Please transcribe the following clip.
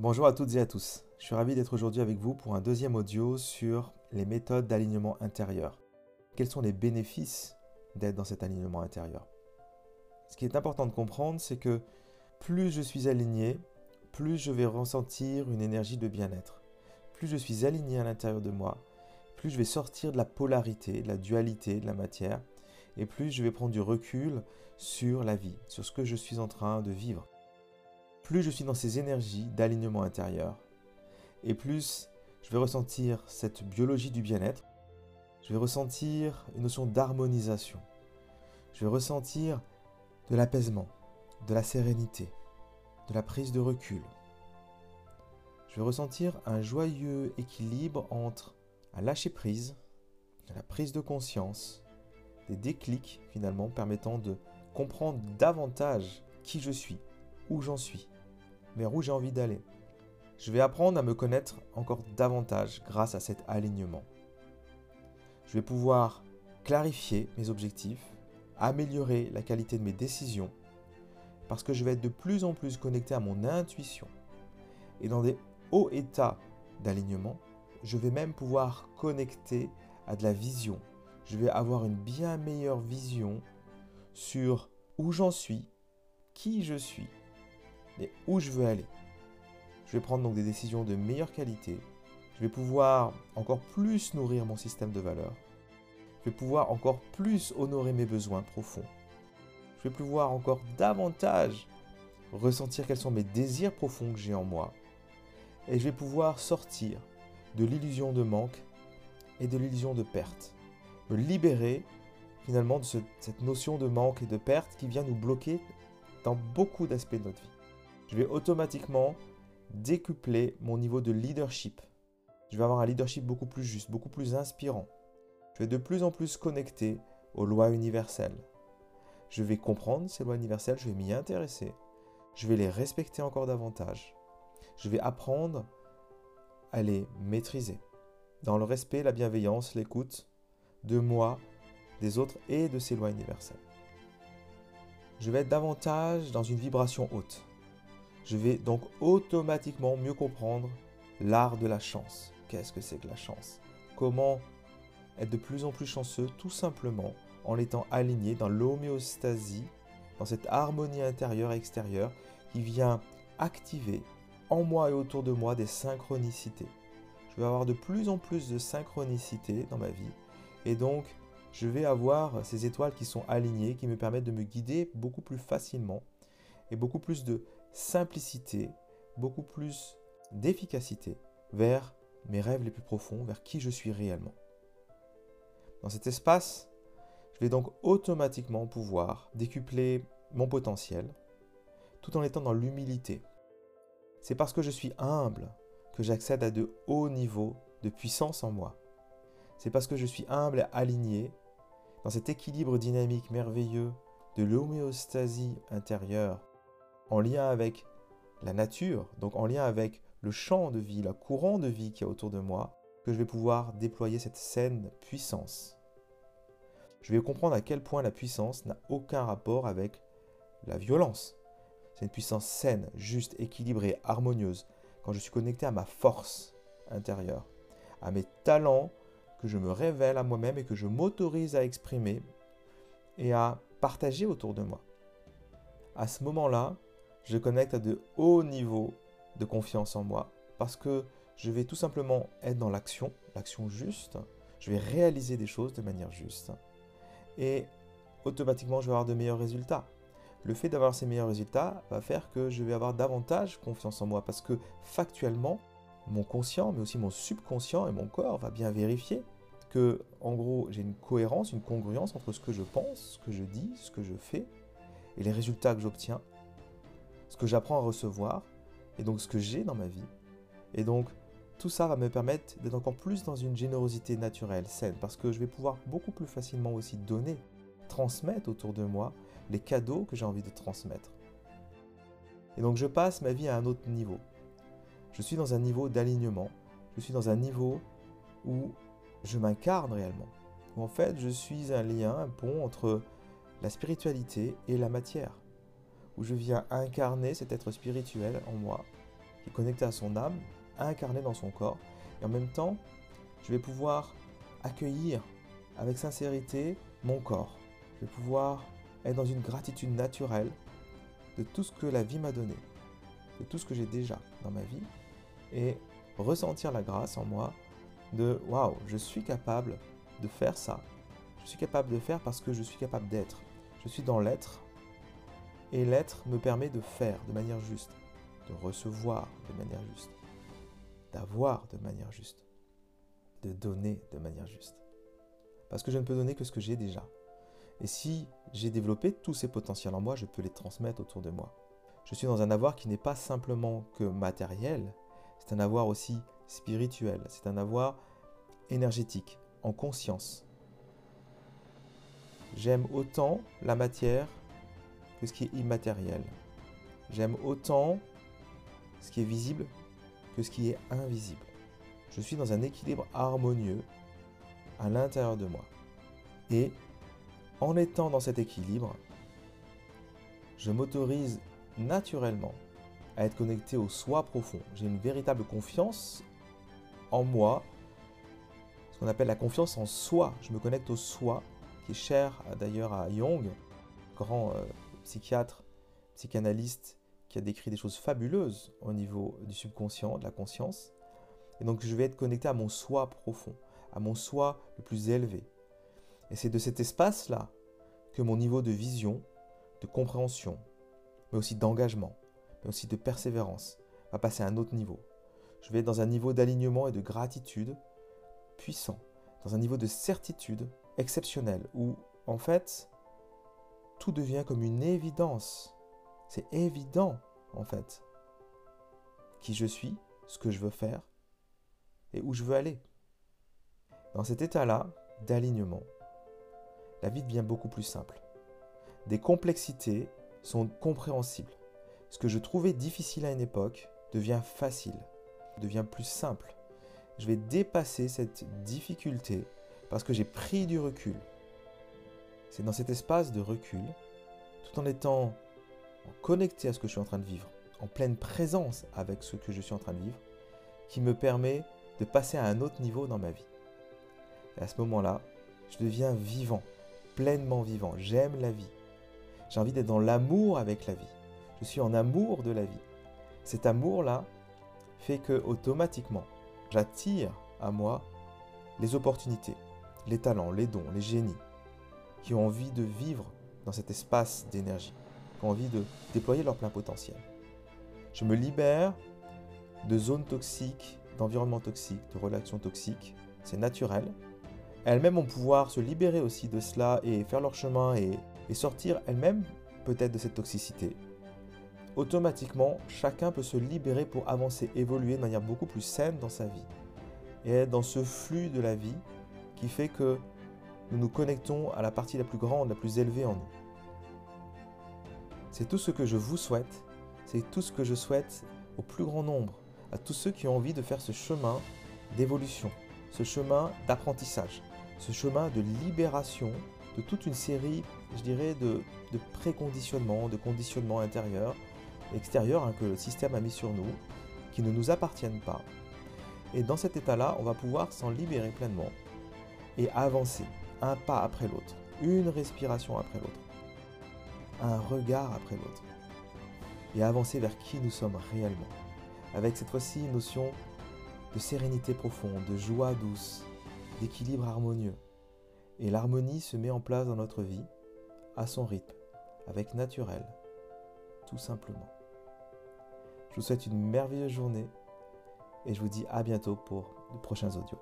Bonjour à toutes et à tous. Je suis ravi d'être aujourd'hui avec vous pour un deuxième audio sur les méthodes d'alignement intérieur. Quels sont les bénéfices d'être dans cet alignement intérieur? Ce qui est important de comprendre, c'est que plus je suis aligné, plus je vais ressentir une énergie de bien-être. Plus je suis aligné à l'intérieur de moi, plus je vais sortir de la polarité, de la dualité de la matière, et plus je vais prendre du recul sur la vie, sur ce que je suis en train de vivre plus je suis dans ces énergies d'alignement intérieur, et plus je vais ressentir cette biologie du bien-être, je vais ressentir une notion d'harmonisation, je vais ressentir de l'apaisement, de la sérénité, de la prise de recul. Je vais ressentir un joyeux équilibre entre un lâcher-prise, la prise de conscience, des déclics finalement permettant de comprendre davantage qui je suis, où j'en suis, vers où j'ai envie d'aller. Je vais apprendre à me connaître encore davantage grâce à cet alignement. Je vais pouvoir clarifier mes objectifs, améliorer la qualité de mes décisions, parce que je vais être de plus en plus connecté à mon intuition. Et dans des hauts états d'alignement, je vais même pouvoir connecter à de la vision. Je vais avoir une bien meilleure vision sur où j'en suis, qui je suis où je veux aller? Je vais prendre donc des décisions de meilleure qualité. Je vais pouvoir encore plus nourrir mon système de valeurs. Je vais pouvoir encore plus honorer mes besoins profonds. Je vais pouvoir encore davantage ressentir quels sont mes désirs profonds que j'ai en moi. Et je vais pouvoir sortir de l'illusion de manque et de l'illusion de perte. Me libérer finalement de cette notion de manque et de perte qui vient nous bloquer dans beaucoup d'aspects de notre vie je vais automatiquement décupler mon niveau de leadership. Je vais avoir un leadership beaucoup plus juste, beaucoup plus inspirant. Je vais de plus en plus connecté aux lois universelles. Je vais comprendre ces lois universelles, je vais m'y intéresser. Je vais les respecter encore davantage. Je vais apprendre à les maîtriser. Dans le respect, la bienveillance, l'écoute de moi, des autres et de ces lois universelles. Je vais être davantage dans une vibration haute je vais donc automatiquement mieux comprendre l'art de la chance. Qu'est-ce que c'est que la chance? Comment être de plus en plus chanceux tout simplement en étant aligné dans l'homéostasie, dans cette harmonie intérieure et extérieure qui vient activer en moi et autour de moi des synchronicités. Je vais avoir de plus en plus de synchronicité dans ma vie et donc je vais avoir ces étoiles qui sont alignées, qui me permettent de me guider beaucoup plus facilement et beaucoup plus de simplicité, beaucoup plus d'efficacité vers mes rêves les plus profonds, vers qui je suis réellement. Dans cet espace, je vais donc automatiquement pouvoir décupler mon potentiel tout en étant dans l'humilité. C'est parce que je suis humble que j'accède à de hauts niveaux de puissance en moi. C'est parce que je suis humble et aligné dans cet équilibre dynamique merveilleux de l'homéostasie intérieure en lien avec la nature, donc en lien avec le champ de vie, le courant de vie qui est autour de moi, que je vais pouvoir déployer cette saine puissance. Je vais comprendre à quel point la puissance n'a aucun rapport avec la violence. C'est une puissance saine, juste, équilibrée, harmonieuse, quand je suis connecté à ma force intérieure, à mes talents que je me révèle à moi-même et que je m'autorise à exprimer et à partager autour de moi. À ce moment-là, je connecte à de hauts niveaux de confiance en moi parce que je vais tout simplement être dans l'action, l'action juste, je vais réaliser des choses de manière juste et automatiquement je vais avoir de meilleurs résultats. Le fait d'avoir ces meilleurs résultats va faire que je vais avoir davantage confiance en moi parce que factuellement, mon conscient, mais aussi mon subconscient et mon corps va bien vérifier que, en gros, j'ai une cohérence, une congruence entre ce que je pense, ce que je dis, ce que je fais et les résultats que j'obtiens ce que j'apprends à recevoir, et donc ce que j'ai dans ma vie. Et donc, tout ça va me permettre d'être encore plus dans une générosité naturelle, saine, parce que je vais pouvoir beaucoup plus facilement aussi donner, transmettre autour de moi les cadeaux que j'ai envie de transmettre. Et donc je passe ma vie à un autre niveau. Je suis dans un niveau d'alignement, je suis dans un niveau où je m'incarne réellement, où en fait je suis un lien, un pont entre la spiritualité et la matière où je viens incarner cet être spirituel en moi qui est connecté à son âme, incarné dans son corps. Et en même temps, je vais pouvoir accueillir avec sincérité mon corps. Je vais pouvoir être dans une gratitude naturelle de tout ce que la vie m'a donné, de tout ce que j'ai déjà dans ma vie, et ressentir la grâce en moi de waouh, je suis capable de faire ça. Je suis capable de faire parce que je suis capable d'être. Je suis dans l'être et l'être me permet de faire de manière juste, de recevoir de manière juste, d'avoir de manière juste, de donner de manière juste. Parce que je ne peux donner que ce que j'ai déjà. Et si j'ai développé tous ces potentiels en moi, je peux les transmettre autour de moi. Je suis dans un avoir qui n'est pas simplement que matériel, c'est un avoir aussi spirituel, c'est un avoir énergétique, en conscience. J'aime autant la matière que ce qui est immatériel. J'aime autant ce qui est visible que ce qui est invisible. Je suis dans un équilibre harmonieux à l'intérieur de moi. Et en étant dans cet équilibre, je m'autorise naturellement à être connecté au soi profond. J'ai une véritable confiance en moi, ce qu'on appelle la confiance en soi. Je me connecte au soi, qui est cher d'ailleurs à Jung, grand euh, psychiatre, psychanalyste, qui a décrit des choses fabuleuses au niveau du subconscient, de la conscience. Et donc je vais être connecté à mon soi profond, à mon soi le plus élevé. Et c'est de cet espace-là que mon niveau de vision, de compréhension, mais aussi d'engagement, mais aussi de persévérance, va passer à un autre niveau. Je vais être dans un niveau d'alignement et de gratitude puissant, dans un niveau de certitude exceptionnel, où en fait, tout devient comme une évidence. C'est évident, en fait, qui je suis, ce que je veux faire et où je veux aller. Dans cet état-là d'alignement, la vie devient beaucoup plus simple. Des complexités sont compréhensibles. Ce que je trouvais difficile à une époque devient facile, devient plus simple. Je vais dépasser cette difficulté parce que j'ai pris du recul. C'est dans cet espace de recul, tout en étant connecté à ce que je suis en train de vivre, en pleine présence avec ce que je suis en train de vivre, qui me permet de passer à un autre niveau dans ma vie. Et à ce moment-là, je deviens vivant, pleinement vivant. J'aime la vie. J'ai envie d'être dans l'amour avec la vie. Je suis en amour de la vie. Cet amour-là fait que automatiquement, j'attire à moi les opportunités, les talents, les dons, les génies qui ont envie de vivre dans cet espace d'énergie, qui ont envie de déployer leur plein potentiel. Je me libère de zones toxiques, d'environnements toxiques, de relations toxiques. C'est naturel. Elles-mêmes vont pouvoir se libérer aussi de cela et faire leur chemin et, et sortir elles-mêmes peut-être de cette toxicité. Automatiquement, chacun peut se libérer pour avancer, évoluer de manière beaucoup plus saine dans sa vie. Et être dans ce flux de la vie qui fait que nous nous connectons à la partie la plus grande, la plus élevée en nous. C'est tout ce que je vous souhaite, c'est tout ce que je souhaite au plus grand nombre, à tous ceux qui ont envie de faire ce chemin d'évolution, ce chemin d'apprentissage, ce chemin de libération de toute une série, je dirais, de, préconditionnements, de conditionnements intérieurs, extérieurs hein, que le système a mis sur nous, qui ne nous appartiennent pas. Et dans cet état-là, on va pouvoir s'en libérer pleinement et avancer un pas après l'autre, une respiration après l'autre, un regard après l'autre, et avancer vers qui nous sommes réellement, avec cette fois-ci une notion de sérénité profonde, de joie douce, d'équilibre harmonieux. Et l'harmonie se met en place dans notre vie, à son rythme, avec naturel, tout simplement. Je vous souhaite une merveilleuse journée et je vous dis à bientôt pour de prochains audios.